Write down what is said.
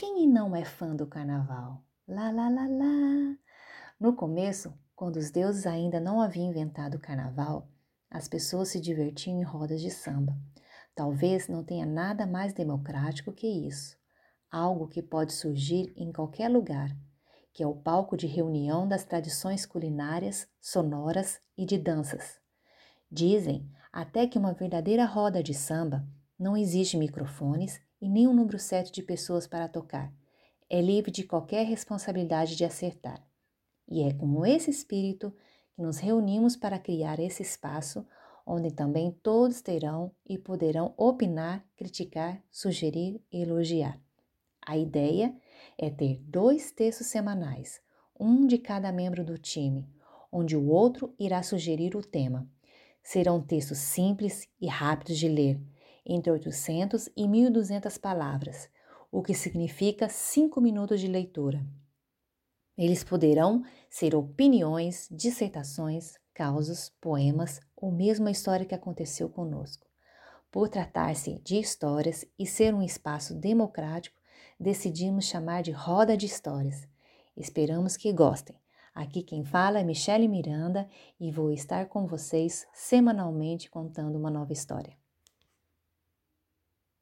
quem não é fã do carnaval? Lá, lá, lá, lá. No começo, quando os deuses ainda não haviam inventado o carnaval, as pessoas se divertiam em rodas de samba. Talvez não tenha nada mais democrático que isso. Algo que pode surgir em qualquer lugar, que é o palco de reunião das tradições culinárias, sonoras e de danças. Dizem até que uma verdadeira roda de samba não existe microfones e nem um número certo de pessoas para tocar. É livre de qualquer responsabilidade de acertar. E é com esse espírito que nos reunimos para criar esse espaço onde também todos terão e poderão opinar, criticar, sugerir e elogiar. A ideia é ter dois textos semanais, um de cada membro do time, onde o outro irá sugerir o tema. Serão textos simples e rápidos de ler, entre 800 e 1200 palavras, o que significa 5 minutos de leitura. Eles poderão ser opiniões, dissertações, causos, poemas ou mesmo a história que aconteceu conosco. Por tratar-se de histórias e ser um espaço democrático, decidimos chamar de Roda de Histórias. Esperamos que gostem. Aqui quem fala é Michele Miranda e vou estar com vocês semanalmente contando uma nova história.